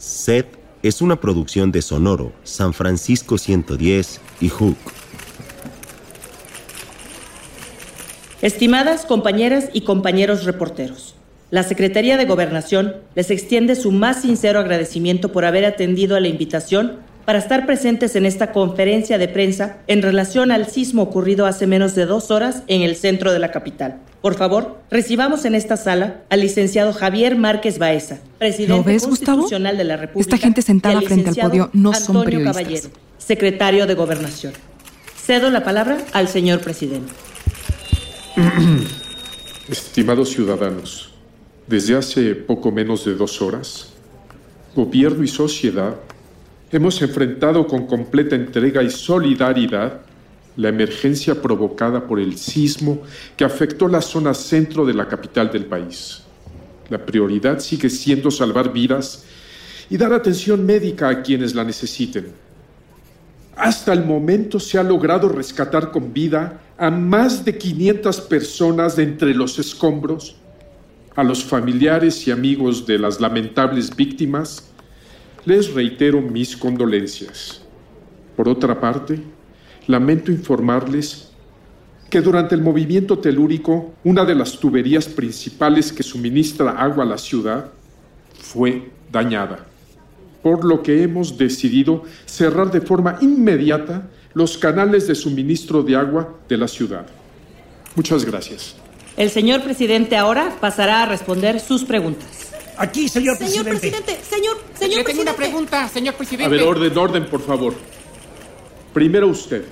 Set es una producción de Sonoro, San Francisco 110 y Hook. Estimadas compañeras y compañeros reporteros, la Secretaría de Gobernación les extiende su más sincero agradecimiento por haber atendido a la invitación para estar presentes en esta conferencia de prensa en relación al sismo ocurrido hace menos de dos horas en el centro de la capital. Por favor, recibamos en esta sala al licenciado Javier Márquez Baeza, presidente constitucional de la República. Esta gente sentada frente al podio no son Antonio Caballero, secretario de Gobernación. Cedo la palabra al señor presidente. Estimados ciudadanos, desde hace poco menos de dos horas, gobierno y sociedad hemos enfrentado con completa entrega y solidaridad la emergencia provocada por el sismo que afectó la zona centro de la capital del país. La prioridad sigue siendo salvar vidas y dar atención médica a quienes la necesiten. Hasta el momento se ha logrado rescatar con vida a más de 500 personas de entre los escombros, a los familiares y amigos de las lamentables víctimas les reitero mis condolencias. Por otra parte, lamento informarles que durante el movimiento telúrico, una de las tuberías principales que suministra agua a la ciudad fue dañada, por lo que hemos decidido cerrar de forma inmediata los canales de suministro de agua de la ciudad. Muchas gracias. El señor presidente ahora pasará a responder sus preguntas. Aquí, señor, señor presidente. Señor, señor Le tengo una pregunta, señor presidente. A ver, orden, orden, por favor. Primero usted.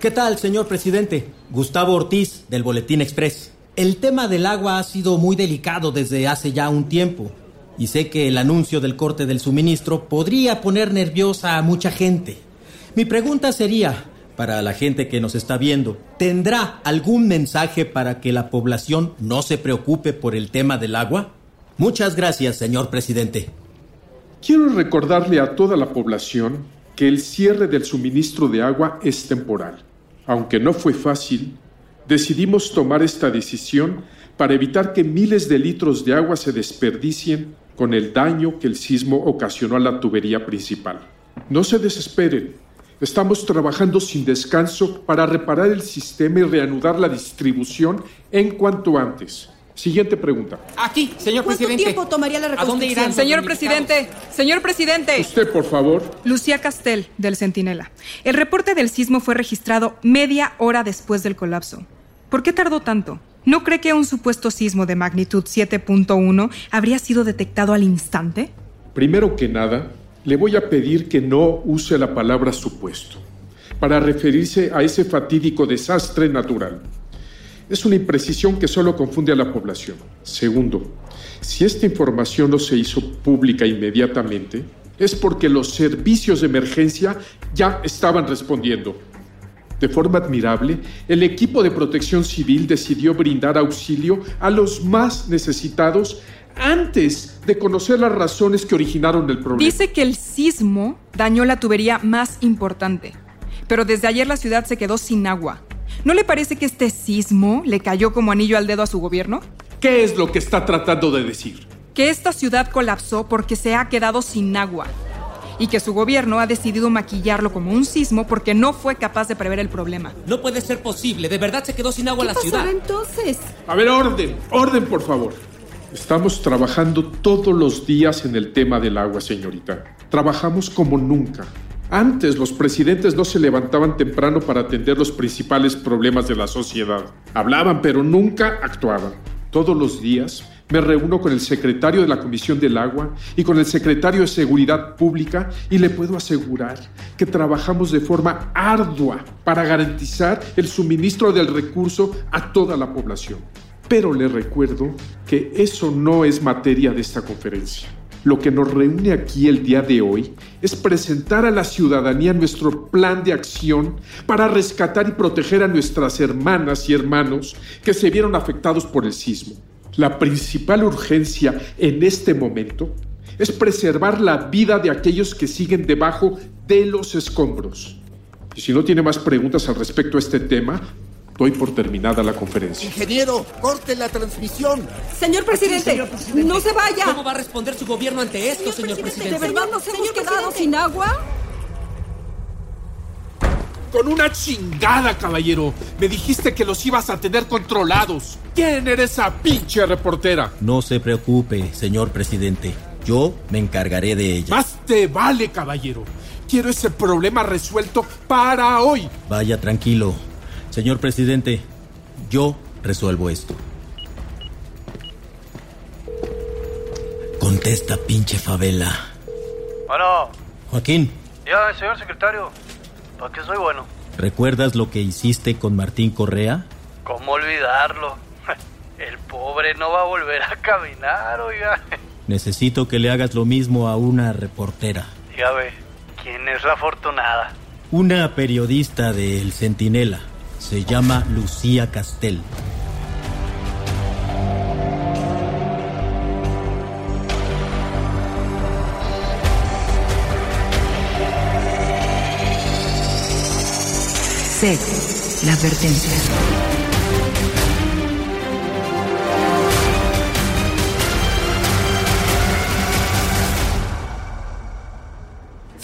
¿Qué tal, señor presidente? Gustavo Ortiz, del Boletín Express. El tema del agua ha sido muy delicado desde hace ya un tiempo. Y sé que el anuncio del corte del suministro podría poner nerviosa a mucha gente. Mi pregunta sería, para la gente que nos está viendo, ¿tendrá algún mensaje para que la población no se preocupe por el tema del agua? Muchas gracias, señor presidente. Quiero recordarle a toda la población que el cierre del suministro de agua es temporal. Aunque no fue fácil, decidimos tomar esta decisión para evitar que miles de litros de agua se desperdicien con el daño que el sismo ocasionó a la tubería principal. No se desesperen. Estamos trabajando sin descanso para reparar el sistema y reanudar la distribución en cuanto antes. Siguiente pregunta. Aquí, señor presidente. ¿Cuánto tiempo tomaría la reconstrucción? ¿A dónde irán? Señor presidente, señor presidente. Usted, por favor. Lucía Castel, del Centinela. El reporte del sismo fue registrado media hora después del colapso. ¿Por qué tardó tanto? ¿No cree que un supuesto sismo de magnitud 7.1 habría sido detectado al instante? Primero que nada, le voy a pedir que no use la palabra supuesto para referirse a ese fatídico desastre natural. Es una imprecisión que solo confunde a la población. Segundo, si esta información no se hizo pública inmediatamente, es porque los servicios de emergencia ya estaban respondiendo. De forma admirable, el equipo de protección civil decidió brindar auxilio a los más necesitados antes de conocer las razones que originaron el problema. Dice que el sismo dañó la tubería más importante, pero desde ayer la ciudad se quedó sin agua. ¿No le parece que este sismo le cayó como anillo al dedo a su gobierno? ¿Qué es lo que está tratando de decir? Que esta ciudad colapsó porque se ha quedado sin agua y que su gobierno ha decidido maquillarlo como un sismo porque no fue capaz de prever el problema. No puede ser posible, de verdad se quedó sin agua la ciudad. entonces? A ver, orden, orden, por favor. Estamos trabajando todos los días en el tema del agua, señorita. Trabajamos como nunca. Antes los presidentes no se levantaban temprano para atender los principales problemas de la sociedad. Hablaban, pero nunca actuaban. Todos los días me reúno con el secretario de la Comisión del Agua y con el secretario de Seguridad Pública y le puedo asegurar que trabajamos de forma ardua para garantizar el suministro del recurso a toda la población. Pero le recuerdo que eso no es materia de esta conferencia. Lo que nos reúne aquí el día de hoy es presentar a la ciudadanía nuestro plan de acción para rescatar y proteger a nuestras hermanas y hermanos que se vieron afectados por el sismo. La principal urgencia en este momento es preservar la vida de aquellos que siguen debajo de los escombros. Y si no tiene más preguntas al respecto a este tema, doy por terminada la conferencia. Ingeniero, corte la transmisión. Señor presidente, señor presidente. no se vaya. ¿Cómo va a responder su gobierno ante esto, señor, presidente? ¿De verdad nos hemos quedado sin agua? Con una chingada, caballero. Me dijiste que los ibas a tener controlados. ¿Quién era esa pinche reportera? No se preocupe, señor presidente. Yo me encargaré de ella. Más te vale, caballero. Quiero ese problema resuelto para hoy. Vaya tranquilo. Señor presidente, yo resuelvo esto. Contesta, pinche favela. Bueno, Joaquín, ya, señor secretario. ¿Para qué soy bueno? ¿recuerdas lo que hiciste con Martín Correa? ¿Cómo olvidarlo? El pobre no va a volver a caminar, oiga. Necesito que le hagas lo mismo a una reportera. Ya ve, ¿quién es la afortunada? Una periodista de El Centinela. Se llama Lucía Castel. La advertencia.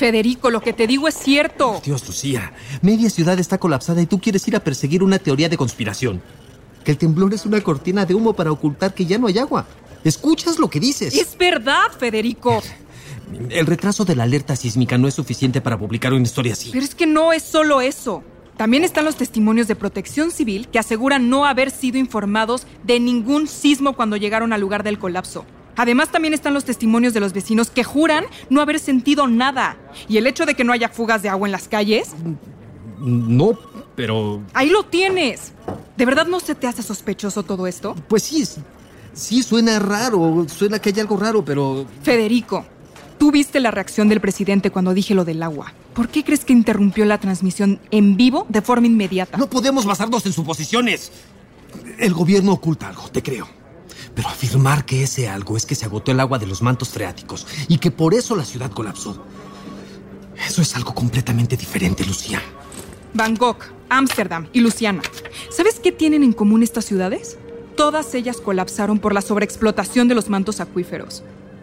Federico, lo que te digo es cierto. Dios, Lucía, media ciudad está colapsada y tú quieres ir a perseguir una teoría de conspiración. Que el temblor es una cortina de humo para ocultar que ya no hay agua. ¿Escuchas lo que dices? Es verdad, Federico. El retraso de la alerta sísmica no es suficiente para publicar una historia así. Pero es que no es solo eso. También están los testimonios de protección civil que aseguran no haber sido informados de ningún sismo cuando llegaron al lugar del colapso. Además también están los testimonios de los vecinos que juran no haber sentido nada. Y el hecho de que no haya fugas de agua en las calles, No, pero... ahí lo tienes. ¿De verdad no se te hace sospechoso todo esto? Pues sí, sí, suena raro, suena que hay algo raro, pero... Federico, tú viste la reacción del presidente cuando dije lo del agua. ¿Por qué crees que interrumpió la transmisión en vivo de forma inmediata? No podemos basarnos en suposiciones. El gobierno oculta algo, te creo. Pero afirmar que ese algo es que se agotó el agua de los mantos freáticos y que por eso la ciudad colapsó. Eso es algo completamente diferente, Lucía. Bangkok, Ámsterdam y Luciana. ¿Sabes qué tienen en común estas ciudades? Todas ellas colapsaron por la sobreexplotación de los mantos acuíferos.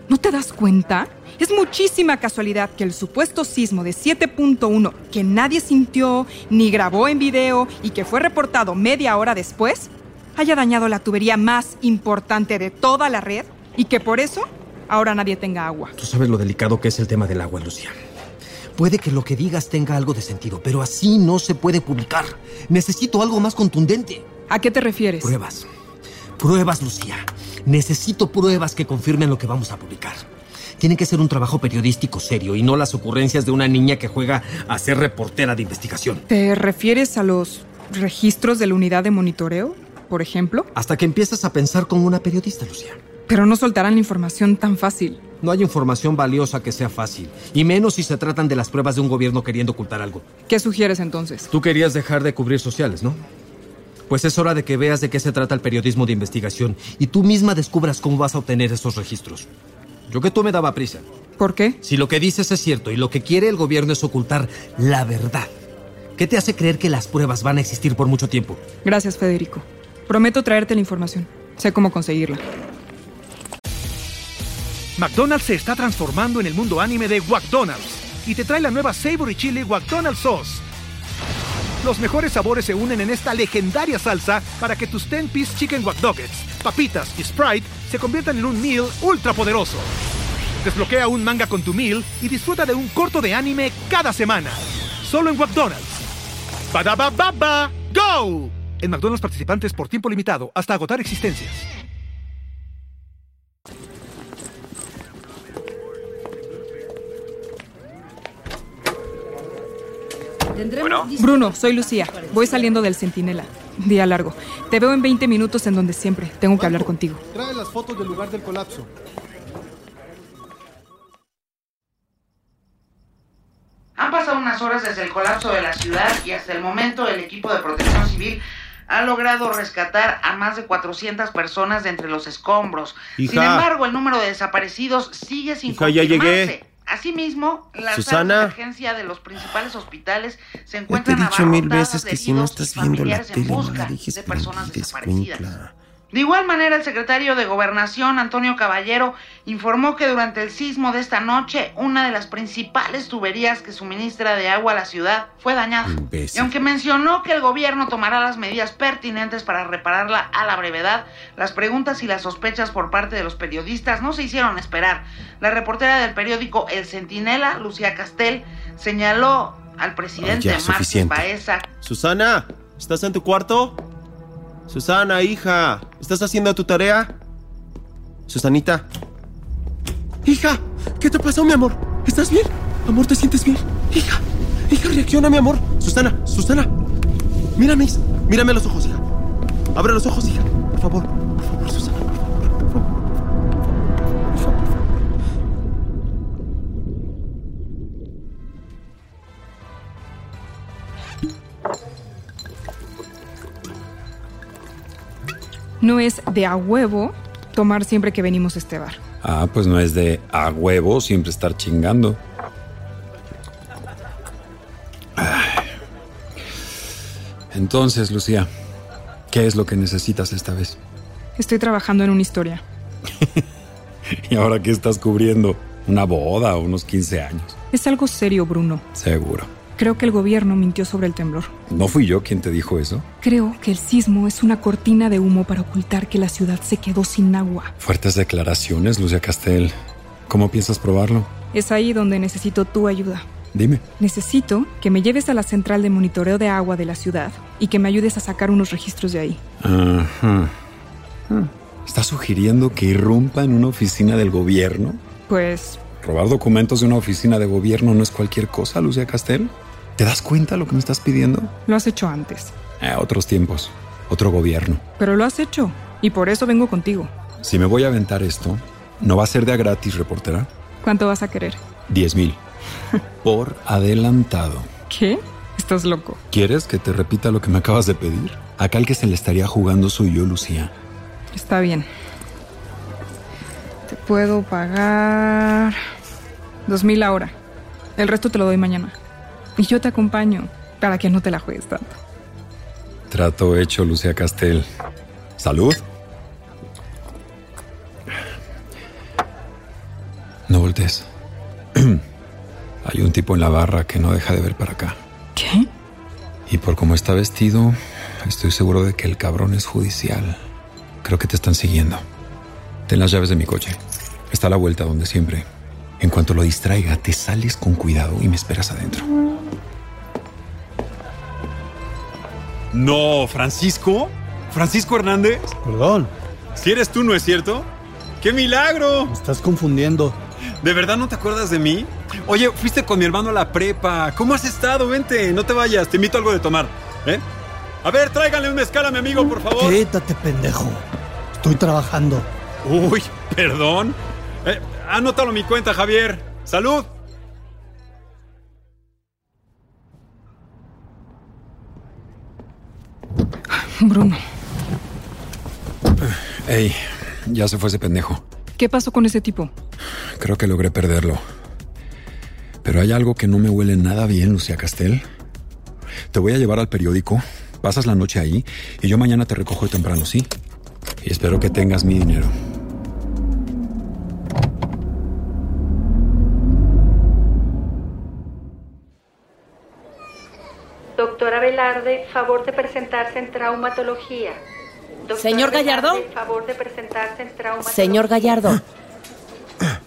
¿No te das cuenta? Es muchísima casualidad que el supuesto sismo de 7.1 que nadie sintió ni grabó en video y que fue reportado media hora después haya dañado la tubería más importante de toda la red y que por eso ahora nadie tenga agua. Tú sabes lo delicado que es el tema del agua, Lucía. Puede que lo que digas tenga algo de sentido, pero así no se puede publicar. Necesito algo más contundente. ¿A qué te refieres? Pruebas. Pruebas, Lucía. Necesito pruebas que confirmen lo que vamos a publicar. Tiene que ser un trabajo periodístico serio y no las ocurrencias de una niña que juega a ser reportera de investigación. ¿Te refieres a los registros de la unidad de monitoreo, por ejemplo? Hasta que empiezas a pensar como una periodista, Lucía. Pero no soltarán la información tan fácil. No hay información valiosa que sea fácil, y menos si se tratan de las pruebas de un gobierno queriendo ocultar algo. ¿Qué sugieres entonces? Tú querías dejar de cubrir sociales, ¿no? Pues es hora de que veas de qué se trata el periodismo de investigación y tú misma descubras cómo vas a obtener esos registros. Yo que tú me daba prisa. ¿Por qué? Si lo que dices es cierto y lo que quiere el gobierno es ocultar la verdad, ¿qué te hace creer que las pruebas van a existir por mucho tiempo? Gracias, Federico. Prometo traerte la información. Sé cómo conseguirla. McDonald's se está transformando en el mundo anime de McDonald's y te trae la nueva Savory Chili McDonald's Sauce. Los mejores sabores se unen en esta legendaria salsa para que tus 10-piece chicken wack doggets, papitas y Sprite se conviertan en un meal ultra poderoso. Desbloquea un manga con tu meal y disfruta de un corto de anime cada semana. Solo en McDonald's. ¡Badabababa! ¡Go! En McDonald's participantes por tiempo limitado hasta agotar existencias. Bueno. Bruno, soy Lucía. Voy saliendo del Centinela. Día largo. Te veo en 20 minutos en donde siempre. Tengo que hablar contigo. Trae las fotos del lugar del colapso. Han pasado unas horas desde el colapso de la ciudad y hasta el momento el equipo de protección civil ha logrado rescatar a más de 400 personas de entre los escombros. Hija. Sin embargo, el número de desaparecidos sigue sin Hija, ya confirmarse. llegué. Asimismo, las Susana. salas de emergencia de los principales hospitales se Ya te he encuentran dicho mil abarrotadas veces de que si no heridos estás y viendo la familiares en tele, no busca la dejes de personas prendida, desaparecidas. De igual manera, el secretario de Gobernación, Antonio Caballero, informó que durante el sismo de esta noche, una de las principales tuberías que suministra de agua a la ciudad fue dañada. Imbécil. Y aunque mencionó que el gobierno tomará las medidas pertinentes para repararla a la brevedad, las preguntas y las sospechas por parte de los periodistas no se hicieron esperar. La reportera del periódico El Centinela, Lucía Castel, señaló al presidente suficiente. Baeza Susana, ¿estás en tu cuarto? Susana, hija, ¿estás haciendo tu tarea? Susanita. Hija, ¿qué te pasó, mi amor? ¿Estás bien? Amor, ¿te sientes bien? Hija, hija, reacciona, mi amor. Susana, Susana. Mírame, mírame a los ojos, hija. Abre los ojos, hija. Por favor, No es de a huevo tomar siempre que venimos a este bar. Ah, pues no es de a huevo siempre estar chingando. Entonces, Lucía, ¿qué es lo que necesitas esta vez? Estoy trabajando en una historia. ¿Y ahora qué estás cubriendo? ¿Una boda o unos 15 años? Es algo serio, Bruno. Seguro. Creo que el gobierno mintió sobre el temblor. ¿No fui yo quien te dijo eso? Creo que el sismo es una cortina de humo para ocultar que la ciudad se quedó sin agua. Fuertes declaraciones, Lucía Castel. ¿Cómo piensas probarlo? Es ahí donde necesito tu ayuda. Dime. Necesito que me lleves a la central de monitoreo de agua de la ciudad y que me ayudes a sacar unos registros de ahí. Ajá. Ah. ¿Estás sugiriendo que irrumpa en una oficina del gobierno? Pues Robar documentos de una oficina de gobierno no es cualquier cosa, Lucía Castel. ¿Te das cuenta lo que me estás pidiendo? lo has hecho antes. Eh, otros tiempos, otro gobierno. Pero lo has hecho y por eso vengo contigo. Si me voy a aventar esto, no va a ser de a gratis, reportera. ¿Cuánto vas a querer? 10 mil. Por adelantado. ¿Qué? Estás loco. ¿Quieres que te repita lo que me acabas de pedir? Acá el que se le estaría jugando soy yo, Lucía. Está bien. Te puedo pagar dos mil ahora. El resto te lo doy mañana. Y yo te acompaño para que no te la juegues tanto. Trato hecho, Lucía Castel. Salud. No voltees. Hay un tipo en la barra que no deja de ver para acá. ¿Qué? Y por cómo está vestido, estoy seguro de que el cabrón es judicial. Creo que te están siguiendo. Ten las llaves de mi coche. Está a la vuelta donde siempre. En cuanto lo distraiga, te sales con cuidado y me esperas adentro. No, Francisco. Francisco Hernández. Perdón. Si eres tú, ¿no es cierto? ¡Qué milagro! Me estás confundiendo. ¿De verdad no te acuerdas de mí? Oye, fuiste con mi hermano a la prepa. ¿Cómo has estado? Vente, no te vayas. Te invito a algo de tomar. ¿Eh? A ver, tráiganle un mezcal a mi amigo, por favor. Quédate, pendejo. Estoy trabajando. Uy, perdón. Eh, anótalo en mi cuenta, Javier. Salud. Bruno, Ey, ya se fue ese pendejo. ¿qué pasó con ese tipo? Creo que logré perderlo. Pero hay algo que no me huele nada bien, Lucía Castel. Te voy a llevar al periódico, pasas la noche ahí y yo mañana te recojo temprano, ¿sí? Y espero que tengas mi dinero. Doctora Velarde, favor de presentarse en traumatología. Doctora Señor Gallardo. Velarde, favor de presentarse en traumatología. Señor Gallardo.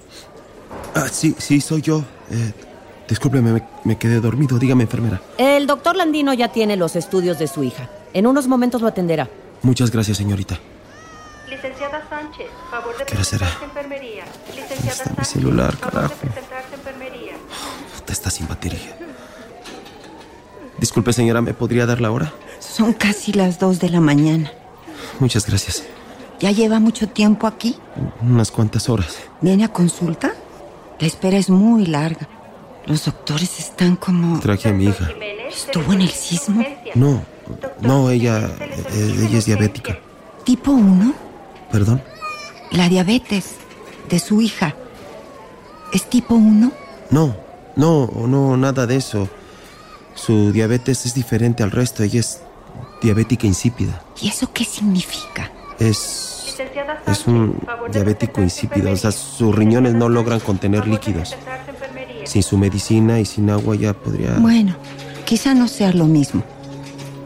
Ah, sí, sí, soy yo. Eh, discúlpeme, me, me quedé dormido. Dígame, enfermera. El doctor Landino ya tiene los estudios de su hija. En unos momentos lo atenderá. Muchas gracias, señorita. Licenciada Sánchez, favor de ¿Qué hora será? presentarse en enfermería. Licenciada está mi Sánchez, celular, favor carajo? de presentarse en enfermería. Puta, está sin batería. Disculpe, señora, ¿me podría dar la hora? Son casi las dos de la mañana. Muchas gracias. ¿Ya lleva mucho tiempo aquí? Unas cuantas horas. ¿Viene a consulta? La espera es muy larga. Los doctores están como... Traje a mi hija. ¿Estuvo en el sismo? No, no, ella, eh, ella es diabética. ¿Tipo 1? ¿Perdón? La diabetes de su hija. ¿Es tipo 1? No, no, no, nada de eso. Su diabetes es diferente al resto. Ella es diabética insípida. ¿Y eso qué significa? Es. Es un diabético insípido. O sea, sus riñones no logran contener líquidos. Sin su medicina y sin agua ya podría. Bueno, quizá no sea lo mismo.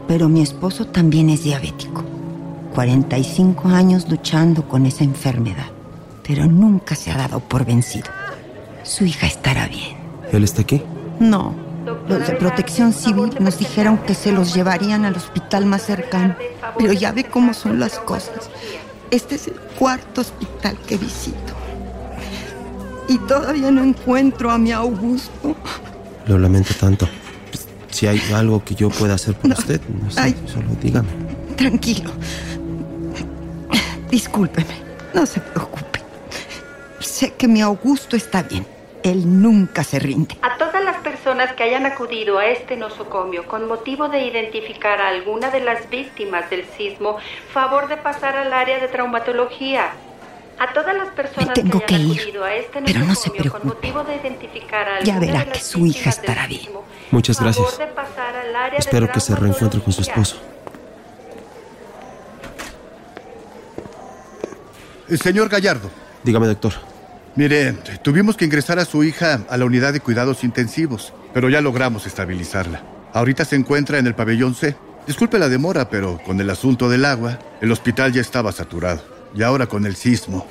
Pero mi esposo también es diabético. 45 años luchando con esa enfermedad. Pero nunca se ha dado por vencido. Su hija estará bien. ¿Él está aquí? No. Los de protección civil nos dijeron que se los llevarían al hospital más cercano. Pero ya ve cómo son las cosas. Este es el cuarto hospital que visito. Y todavía no encuentro a mi Augusto. Lo lamento tanto. Si hay algo que yo pueda hacer por usted, no sé, Ay. solo dígame. Tranquilo. Discúlpeme. No se preocupe. Sé que mi Augusto está bien. Él nunca se rinde. Personas que hayan acudido a este nosocomio con motivo de identificar a alguna de las víctimas del sismo, favor de pasar al área de traumatología. A todas las personas tengo que hayan que ir, acudido a este pero no se nosocomio con preocupe. motivo de identificar a Ya alguna verá de que las su hija víctimas del estará bien. Muchas favor gracias. de pasar al área de Espero que se reencuentre con su esposo. Eh, Señor Gallardo. Dígame, doctor. Mire, tuvimos que ingresar a su hija a la unidad de cuidados intensivos, pero ya logramos estabilizarla. Ahorita se encuentra en el pabellón C. Disculpe la demora, pero con el asunto del agua, el hospital ya estaba saturado. Y ahora con el sismo.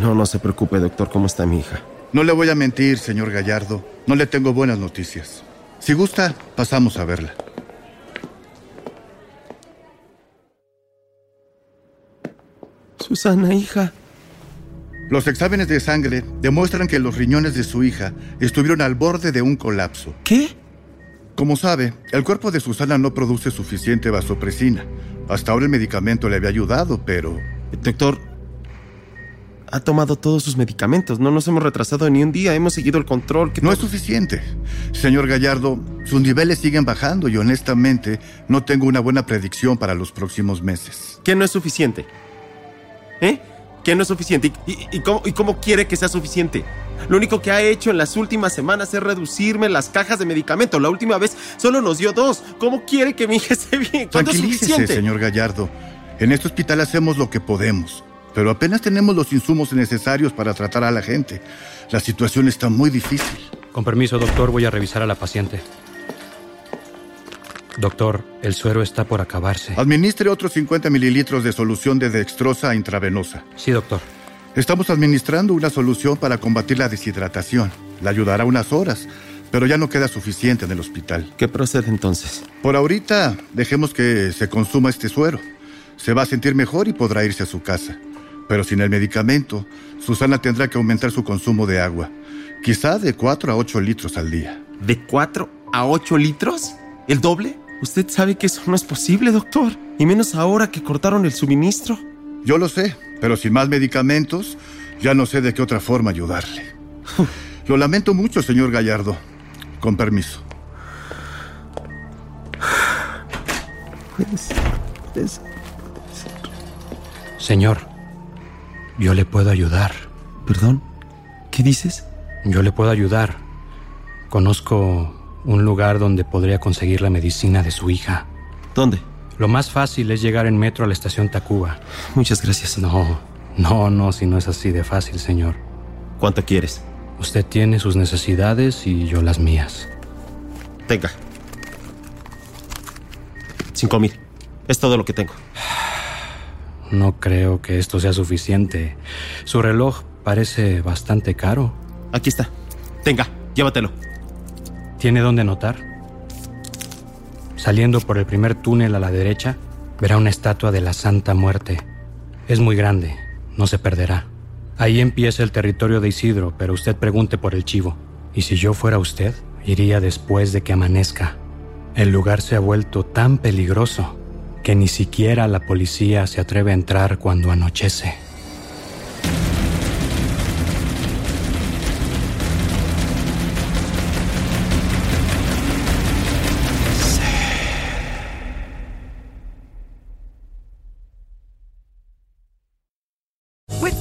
No, no se preocupe, doctor. ¿Cómo está mi hija? No le voy a mentir, señor Gallardo. No le tengo buenas noticias. Si gusta, pasamos a verla. Susana, hija. Los exámenes de sangre demuestran que los riñones de su hija estuvieron al borde de un colapso. ¿Qué? Como sabe, el cuerpo de Susana no produce suficiente vasopresina. Hasta ahora el medicamento le había ayudado, pero... Doctor, ha tomado todos sus medicamentos. No nos hemos retrasado ni un día. Hemos seguido el control. Que No es suficiente. Señor Gallardo, sus niveles siguen bajando y honestamente no tengo una buena predicción para los próximos meses. ¿Qué no es suficiente? ¿Eh? ¿Qué no es suficiente? ¿Y, y- y cómo, y cómo quiere que sea suficiente? Lo único que ha hecho en las últimas semanas es reducirme las cajas de medicamento. La última vez solo nos dio dos. ¿Cómo quiere que mi hija esté bien? ¿Cuánto es Tranquilícese, suficiente? señor Gallardo. En este hospital hacemos lo que podemos, pero apenas tenemos los insumos necesarios para tratar a la gente. La situación está muy difícil. Con permiso, doctor, voy a revisar a la paciente. Doctor, el suero está por acabarse. Administre otros 50 mililitros de solución de dextrosa intravenosa. Sí, doctor. Estamos administrando una solución para combatir la deshidratación. Le ayudará unas horas, pero ya no queda suficiente en el hospital. ¿Qué procede entonces? Por ahorita, dejemos que se consuma este suero. Se va a sentir mejor y podrá irse a su casa. Pero sin el medicamento, Susana tendrá que aumentar su consumo de agua. Quizá de 4 a 8 litros al día. ¿De 4 a 8 litros? ¿El doble? Usted sabe que eso no es posible, doctor. Y menos ahora que cortaron el suministro. Yo lo sé, pero sin más medicamentos, ya no sé de qué otra forma ayudarle. Lo lamento mucho, señor Gallardo. Con permiso. Señor, yo le puedo ayudar. ¿Perdón? ¿Qué dices? Yo le puedo ayudar. Conozco un lugar donde podría conseguir la medicina de su hija. ¿Dónde? Lo más fácil es llegar en metro a la estación Tacuba. Muchas gracias. No, no, no, si no es así de fácil, señor. ¿Cuánto quieres? Usted tiene sus necesidades y yo las mías. Tenga. Cinco mil. Es todo lo que tengo. No creo que esto sea suficiente. Su reloj parece bastante caro. Aquí está. Tenga, llévatelo. ¿Tiene dónde anotar? Saliendo por el primer túnel a la derecha, verá una estatua de la Santa Muerte. Es muy grande, no se perderá. Ahí empieza el territorio de Isidro, pero usted pregunte por el chivo. Y si yo fuera usted, iría después de que amanezca. El lugar se ha vuelto tan peligroso que ni siquiera la policía se atreve a entrar cuando anochece.